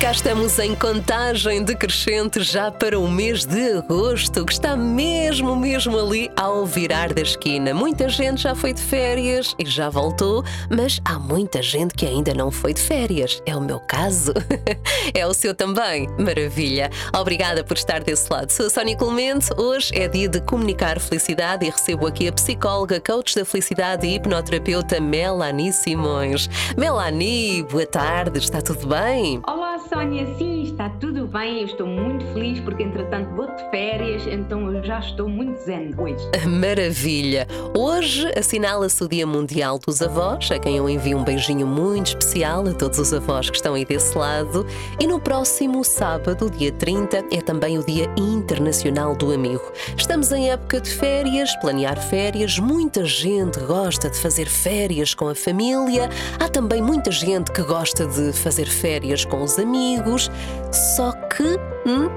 cá estamos em contagem decrescente já para o mês de agosto, que está mesmo, mesmo ali ao virar da esquina. Muita gente já foi de férias e já voltou, mas há muita gente que ainda não foi de férias. É o meu caso. é o seu também. Maravilha. Obrigada por estar desse lado. Sou a Sónia Clemente. Hoje é dia de comunicar felicidade e recebo aqui a psicóloga, coach da felicidade e hipnoterapeuta Melanie Simões. Melanie, boa tarde. Está tudo bem? Olá, Sónia, está tudo bem. Eu estou muito feliz porque, entretanto, vou de férias, então eu já estou muito zen hoje. Maravilha! Hoje assinala-se o Dia Mundial dos Avós, a quem eu envio um beijinho muito especial a todos os avós que estão aí desse lado. E no próximo sábado, dia 30, é também o Dia Internacional do Amigo. Estamos em época de férias, planear férias. Muita gente gosta de fazer férias com a família. Há também muita gente que gosta de fazer férias com os amigos. Só que hum,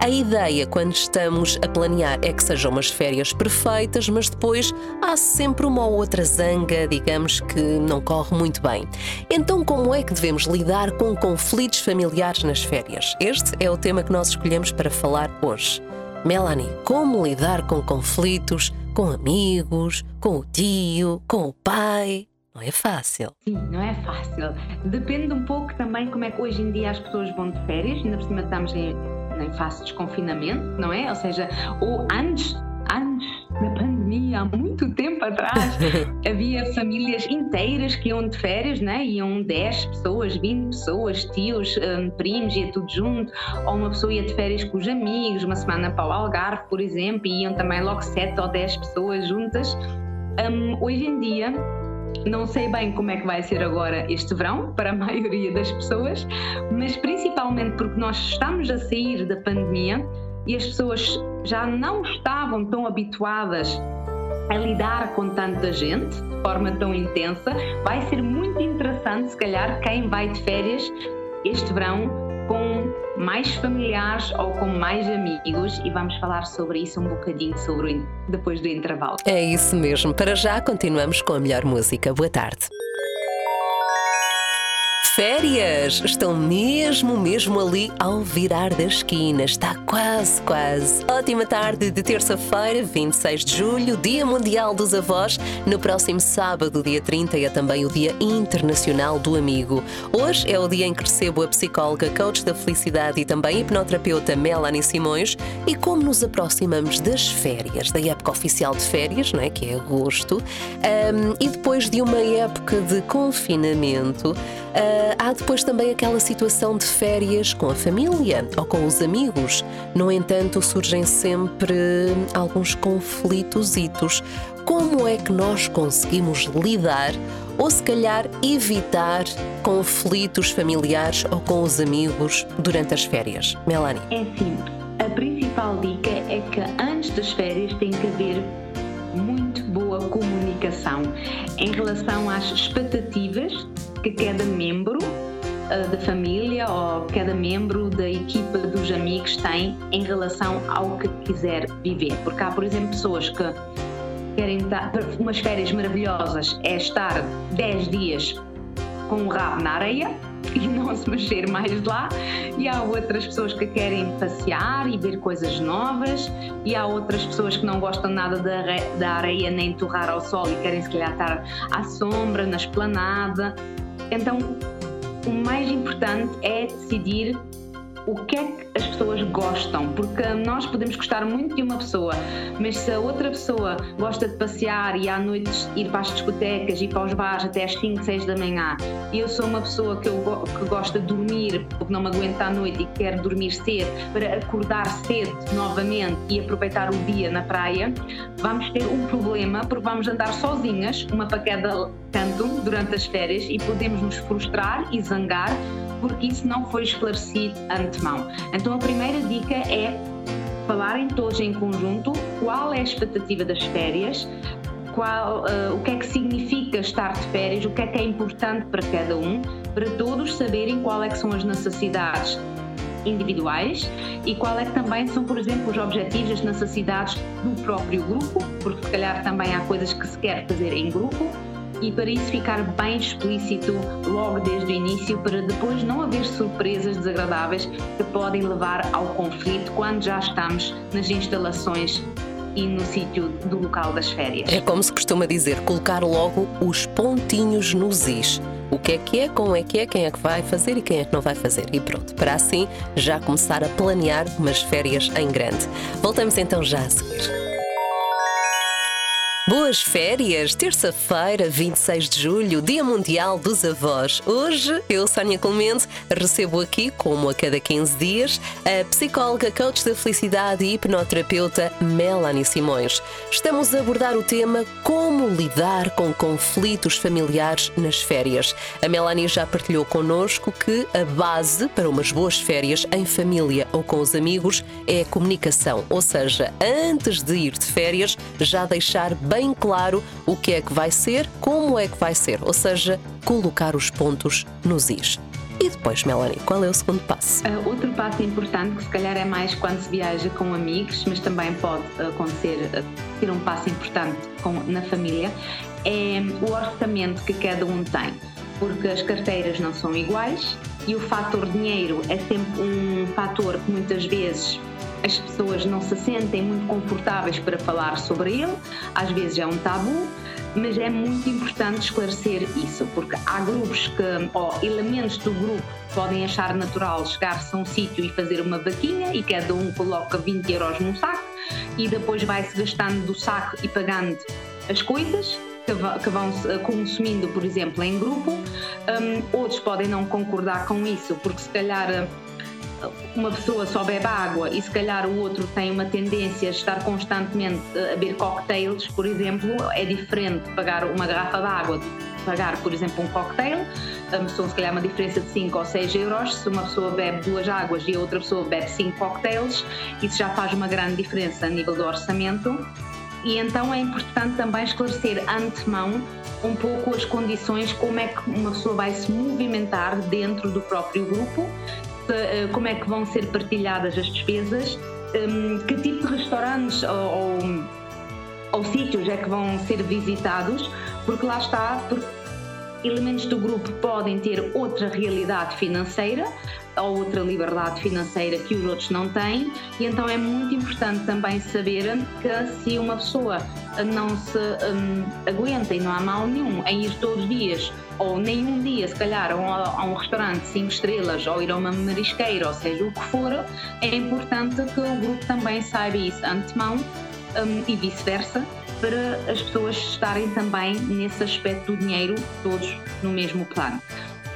a ideia quando estamos a planear é que sejam umas férias perfeitas, mas depois há sempre uma ou outra zanga, digamos, que não corre muito bem. Então, como é que devemos lidar com conflitos familiares nas férias? Este é o tema que nós escolhemos para falar hoje. Melanie, como lidar com conflitos com amigos, com o tio, com o pai? Não é fácil. Sim, não é fácil. Depende um pouco também como é que hoje em dia as pessoas vão de férias, ainda por cima estamos em, em fase de desconfinamento, não é? Ou seja, ou antes, antes da pandemia, há muito tempo atrás, havia famílias inteiras que iam de férias, né? iam 10 pessoas, 20 pessoas, tios, um, primos, ia tudo junto, ou uma pessoa ia de férias com os amigos, uma semana para o Algarve, por exemplo, e iam também logo 7 ou 10 pessoas juntas. Um, hoje em dia, não sei bem como é que vai ser agora este verão para a maioria das pessoas, mas principalmente porque nós estamos a sair da pandemia e as pessoas já não estavam tão habituadas a lidar com tanta gente de forma tão intensa, vai ser muito interessante, se calhar, quem vai de férias este verão mais familiares ou com mais amigos e vamos falar sobre isso um bocadinho sobre depois do intervalo. É isso mesmo. Para já continuamos com a melhor música. Boa tarde férias estão mesmo, mesmo ali ao virar da esquina. Está quase, quase. Ótima tarde de terça-feira, 26 de julho, Dia Mundial dos Avós. No próximo sábado, dia 30, é também o Dia Internacional do Amigo. Hoje é o dia em que recebo a psicóloga, coach da felicidade e também hipnoterapeuta Melanie Simões. E como nos aproximamos das férias, da época oficial de férias, não é? que é agosto, um, e depois de uma época de confinamento, Uh, há depois também aquela situação de férias com a família ou com os amigos. No entanto, surgem sempre alguns conflitos. Como é que nós conseguimos lidar ou, se calhar, evitar conflitos familiares ou com os amigos durante as férias? Melanie. É assim, a principal dica é que antes das férias tem que haver comunicação em relação às expectativas que cada membro uh, da família ou cada membro da equipa dos amigos tem em relação ao que quiser viver. Porque há, por exemplo, pessoas que querem estar, umas férias maravilhosas é estar 10 dias com o rabo na areia e não se mexer mais lá, e há outras pessoas que querem passear e ver coisas novas, e há outras pessoas que não gostam nada da, da areia nem torrar ao sol e querem se calhar estar à sombra, na esplanada. Então, o mais importante é decidir o que é que as pessoas gostam, porque nós podemos gostar muito de uma pessoa, mas se a outra pessoa gosta de passear e à noite ir para as discotecas e para os bares até às 5, 6 da manhã, e eu sou uma pessoa que, eu, que gosta de dormir porque não me aguenta à noite e quer dormir cedo para acordar cedo novamente e aproveitar o dia na praia, vamos ter um problema porque vamos andar sozinhas, uma para cada canto, durante as férias e podemos nos frustrar e zangar porque isso não foi esclarecido antemão. Então a primeira dica é falarem todos em conjunto qual é a expectativa das férias, qual, uh, o que é que significa estar de férias, o que é que é importante para cada um, para todos saberem qual é que são as necessidades individuais e qual é que também são, por exemplo, os objetivos, as necessidades do próprio grupo, porque se calhar também há coisas que se quer fazer em grupo e para isso ficar bem explícito logo desde o início, para depois não haver surpresas desagradáveis que podem levar ao conflito quando já estamos nas instalações e no sítio do local das férias. É como se costuma dizer, colocar logo os pontinhos nos is. O que é que é, como é que é, quem é que vai fazer e quem é que não vai fazer. E pronto, para assim já começar a planear umas férias em grande. Voltamos então já a seguir. Boas férias! Terça-feira, 26 de julho, Dia Mundial dos Avós. Hoje, eu, Sónia Clemente, recebo aqui, como a cada 15 dias, a psicóloga, coach da felicidade e hipnoterapeuta Melanie Simões. Estamos a abordar o tema Como lidar com conflitos familiares nas férias. A Melanie já partilhou connosco que a base para umas boas férias em família ou com os amigos é a comunicação, ou seja, antes de ir de férias, já deixar bem claro o que é que vai ser, como é que vai ser, ou seja, colocar os pontos nos is. E depois, Melanie, qual é o segundo passo? Uh, outro passo importante, que se calhar é mais quando se viaja com amigos, mas também pode acontecer, uh, ser um passo importante com, na família, é o orçamento que cada um tem. Porque as carteiras não são iguais e o fator dinheiro é sempre um fator que muitas vezes as pessoas não se sentem muito confortáveis para falar sobre ele, às vezes é um tabu, mas é muito importante esclarecer isso, porque há grupos que, ou elementos do grupo, podem achar natural chegar-se a um sítio e fazer uma vaquinha e cada um coloca 20 euros num saco e depois vai-se gastando do saco e pagando as coisas que vão consumindo, por exemplo, em grupo. Um, outros podem não concordar com isso, porque se calhar uma pessoa só bebe água e se calhar o outro tem uma tendência a estar constantemente a beber cocktails, por exemplo, é diferente pagar uma garrafa de água pagar, por exemplo, um cocktail, são se calhar uma diferença de 5 ou 6 euros. Se uma pessoa bebe duas águas e a outra pessoa bebe 5 cocktails, isso já faz uma grande diferença a nível do orçamento. E então é importante também esclarecer antemão um pouco as condições, como é que uma pessoa vai se movimentar dentro do próprio grupo eh, como é que vão ser partilhadas as despesas, hum, que tipo de restaurantes ou, ou, ou sítios é que vão ser visitados, porque lá está, porque elementos do grupo podem ter outra realidade financeira ou outra liberdade financeira que os outros não têm, e então é muito importante também saber que se uma pessoa não se um, aguenta e não há mal nenhum em ir todos os dias ou nenhum dia, se calhar, a um, a um restaurante cinco estrelas ou ir a uma marisqueira, ou seja, o que for, é importante que o grupo também saiba isso antemão um, e vice-versa, para as pessoas estarem também nesse aspecto do dinheiro todos no mesmo plano.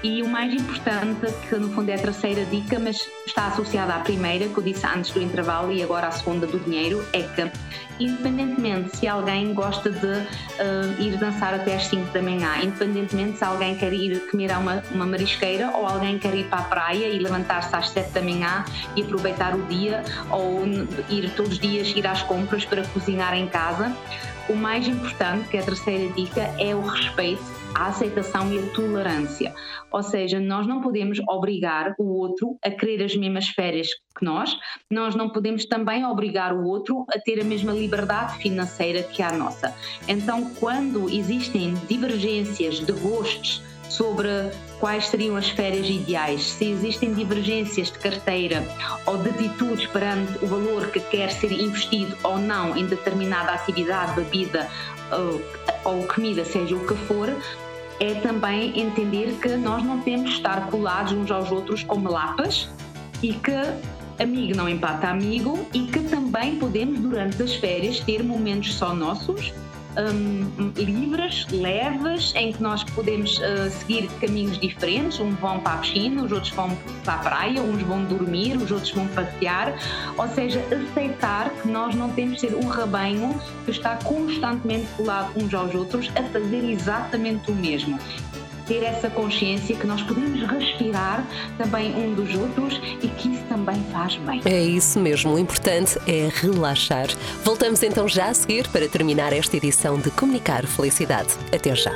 E o mais importante, que no fundo é a terceira dica, mas está associada à primeira, que eu disse antes do intervalo e agora à segunda do dinheiro, é que, independentemente se alguém gosta de uh, ir dançar até às 5 da manhã, independentemente se alguém quer ir comer a uma, uma marisqueira ou alguém quer ir para a praia e levantar-se às 7 da manhã e aproveitar o dia, ou ir todos os dias ir às compras para cozinhar em casa, o mais importante, que é a terceira dica, é o respeito a aceitação e a tolerância. Ou seja, nós não podemos obrigar o outro a querer as mesmas férias que nós, nós não podemos também obrigar o outro a ter a mesma liberdade financeira que a nossa. Então, quando existem divergências de gostos, sobre quais seriam as férias ideais, se existem divergências de carteira ou de atitudes perante o valor que quer ser investido ou não em determinada atividade, bebida ou, comida, seja o que for, é também entender que nós não temos de estar colados uns aos outros como lapas e que amigo não empata amigo e que também podemos, durante as férias, ter momentos só nossos um, livres, leves, em que nós podemos uh, seguir caminhos diferentes. Uns vão para a piscina, os outros vão para a praia, uns vão dormir, os outros vão passear. Ou seja, aceitar que nós não temos de ser um rebanho que está constantemente colado uns aos outros a fazer exatamente o mesmo ter essa consciência que nós podemos respirar também um dos outros e que isso também faz bem. É isso mesmo, o importante é relaxar. Voltamos então já a seguir para terminar esta edição de Comunicar Felicidade. Até já.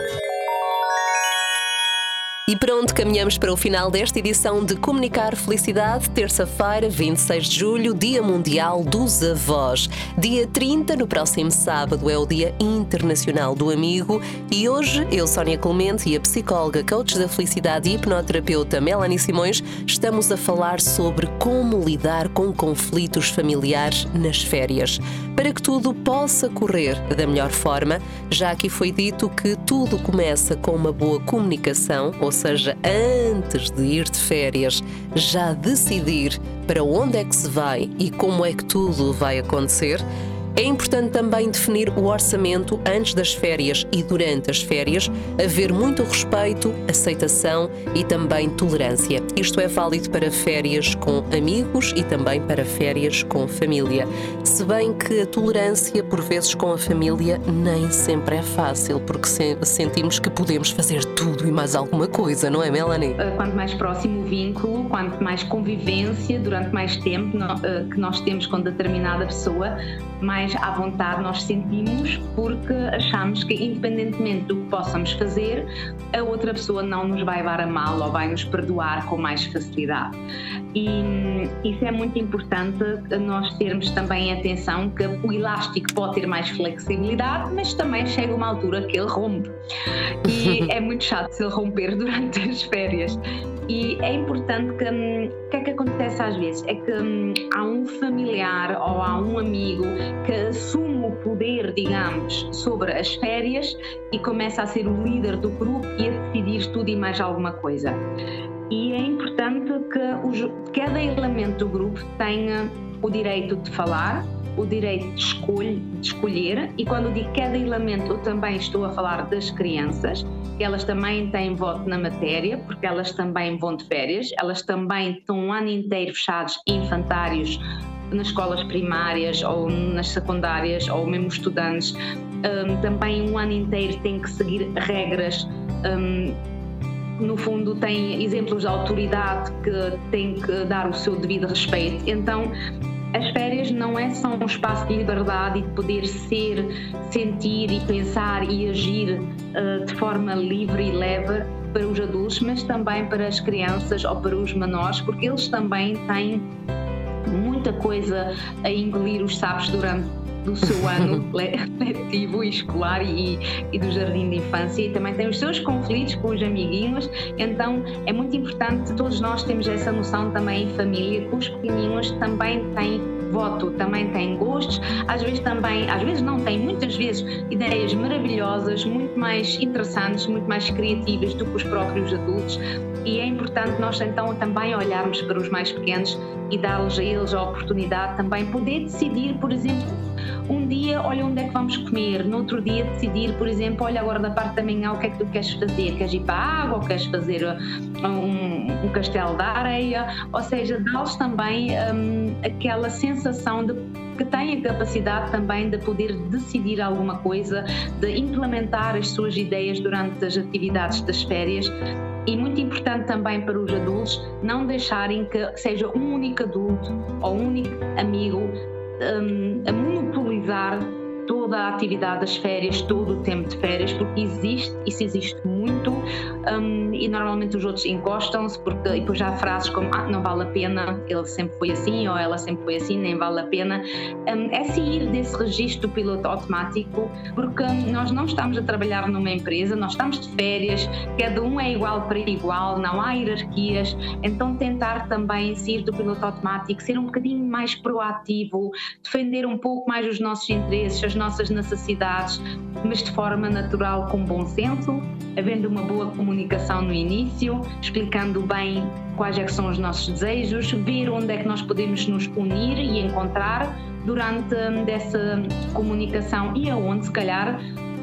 E pronto, caminhamos para o final desta edição de Comunicar Felicidade, terça-feira, 26 de julho, Dia Mundial dos Avós. Dia 30, no próximo sábado, é o Dia Internacional do Amigo. E hoje, eu, Sónia Clemente, e a psicóloga, coach da felicidade e hipnoterapeuta Melanie Simões, estamos a falar sobre como lidar com conflitos familiares nas férias. Para que tudo possa correr da melhor forma, já aqui foi dito que tudo começa com uma boa comunicação, ou seja, antes de ir de férias, já decidir para onde é que se vai e como é que tudo vai acontecer, é importante também definir o orçamento antes das férias e durante as férias, haver muito respeito, aceitação e também tolerância. Isto é válido para férias com amigos e também para férias com família. Se bem que a tolerância, por vezes, com a família nem sempre é fácil, porque sentimos que podemos fazer tudo e mais alguma coisa, não é, Melanie? Eh, quanto mais próximo vínculo, quanto mais convivência durante mais tempo eh, que nós temos com determinada pessoa, mais à vontade nós sentimos porque achamos que, independentemente do que possamos fazer, a outra pessoa não nos vai levar a mal ou vai nos perdoar com mais facilidade. E hum, isso é muito importante nós termos também atenção que o elástico pode ter mais flexibilidade, mas também chega uma altura que ele rompe. E é muito chato se ele romper durante as férias. E é importante que. Hum, o que é que acontece às vezes? É que hum, há um familiar ou há um amigo que assume o poder, digamos, sobre as férias e começa a ser o líder do grupo e a decidir tudo e mais alguma coisa. E é importante que os, cada elemento do grupo tenha o direito de falar, o direito de, de escolher, e quando digo cada elemento, eu também estou a falar das crianças, que elas também têm voto na matéria, porque elas também vão de férias, elas também estão um ano inteiro fechados infantários nas escolas primárias ou nas secundárias, ou mesmo estudantes, um, também um ano inteiro têm que seguir regras. Um, no fundo, têm exemplos de autoridade que têm que dar o seu devido respeito. Então, as férias não é só um espaço de liberdade e de poder ser, sentir e pensar e agir uh, de forma livre e leve para os adultos, mas também para as crianças ou para os menores, porque eles também têm muita coisa a engolir os sapos durante do seu ano letivo e escolar e, e, do jardim de infância. E também tem os seus conflitos com os amiguinhos, então é muito importante todos nós temos essa noção também em família que os pequeninos também têm voto, também têm gostos, às vezes também, às vezes não têm, muitas vezes ideias maravilhosas, muito mais interessantes, muito mais criativas do que os próprios adultos. E é importante nós então também olharmos para os mais pequenos e dar-lhes a eles a oportunidade também poder decidir, por exemplo, um dia, olha onde é que vamos comer, no outro dia decidir, por exemplo, olha agora da parte da manhã o que é que tu queres fazer, queres ir para a água ou queres fazer uh, um, um castelo da areia, ou seja, dá-lhes também um, aquela sensação de que têm a capacidade também de poder decidir alguma coisa, de implementar as suas ideias durante as atividades das férias. E muito importante também para os adultos não deixarem que seja um único adulto ou um único amigo a monopolizar toda a atividade das férias, todo o tempo de férias, porque existe, isso existe muito um, e normalmente os outros encostam-se porque depois já há frases como ah, não vale a pena, ele sempre foi assim ou ela sempre foi assim, nem vale a pena. Um, é sair desse registro do piloto automático porque nós não estamos a trabalhar numa empresa, nós estamos de férias, cada um é igual para igual, não há hierarquias, então tentar também sair do piloto automático, ser um bocadinho mais proativo, defender um pouco mais os nossos interesses, as nossas necessidades, mas de forma natural, com bom senso, havendo uma boa comunicação no início, explicando bem quais é são os nossos desejos, ver onde é que nós podemos nos unir e encontrar durante essa comunicação e aonde, se calhar,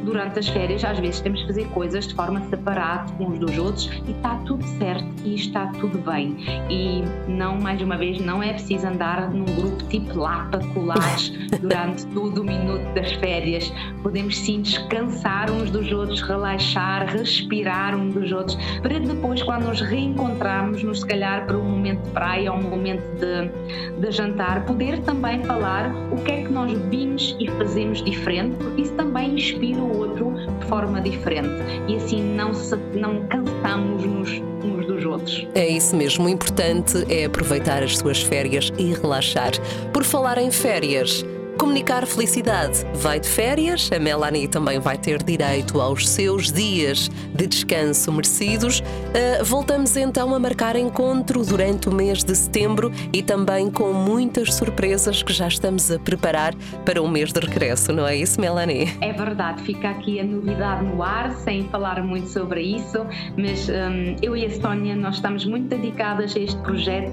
durante as férias, às vezes temos que fazer coisas de forma separada uns dos outros e está tudo certo e está tudo bem. E não, mais uma vez, não é preciso andar num grupo tipo lapa colares durante todo o minuto das férias. Podemos sim descansar uns dos outros, relaxar, respirar uns dos outros, para depois, quando nos reencontrarmos, nos se calhar para um momento de praia ou um momento de, de jantar, poder também falar o que é que nós vimos e fazemos diferente, porque isso também inspira o outro de forma diferente e assim não, se, não cansamos-nos uns dos outros. É isso mesmo, o importante é aproveitar as suas férias e relaxar. Por falar em férias, Comunicar felicidade. Vai de férias, a Melanie também vai ter direito aos seus dias de descanso merecidos. Uh, voltamos então a marcar encontro durante o mês de setembro e também com muitas surpresas que já estamos a preparar para o mês de regresso, não é isso, Melanie? É verdade, fica aqui a novidade no ar, sem falar muito sobre isso, mas um, eu e a Sónia, nós estamos muito dedicadas a este projeto.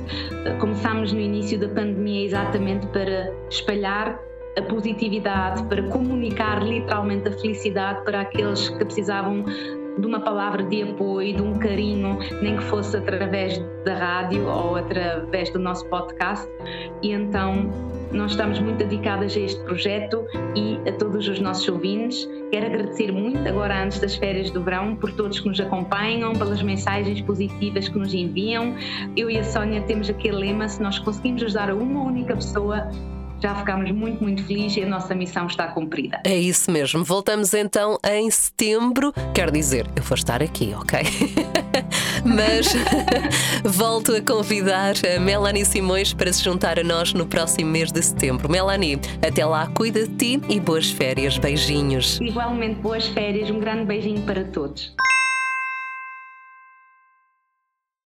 Começámos no início da pandemia exatamente para espalhar a positividade, para comunicar literalmente a felicidade para aqueles que precisavam de uma palavra de apoio, de um carinho, nem que fosse através da rádio ou através do nosso podcast. E então nós estamos muito dedicadas a este projeto e a todos os nossos ouvintes. Quero agradecer muito agora antes das férias do verão por todos que nos acompanham, pelas mensagens positivas que nos enviam. Eu e a Sónia temos aquele lema: se nós conseguimos ajudar uma única pessoa, já ficámos muito, muito felizes e a nossa missão está cumprida. É isso mesmo. Voltamos então em setembro. Quero dizer, eu vou estar aqui, ok? Mas volto a convidar a Melanie Simões para se juntar a nós no próximo mês de setembro. Melanie, até lá, cuida de ti e boas férias. Beijinhos. Igualmente, boas férias. Um grande beijinho para todos.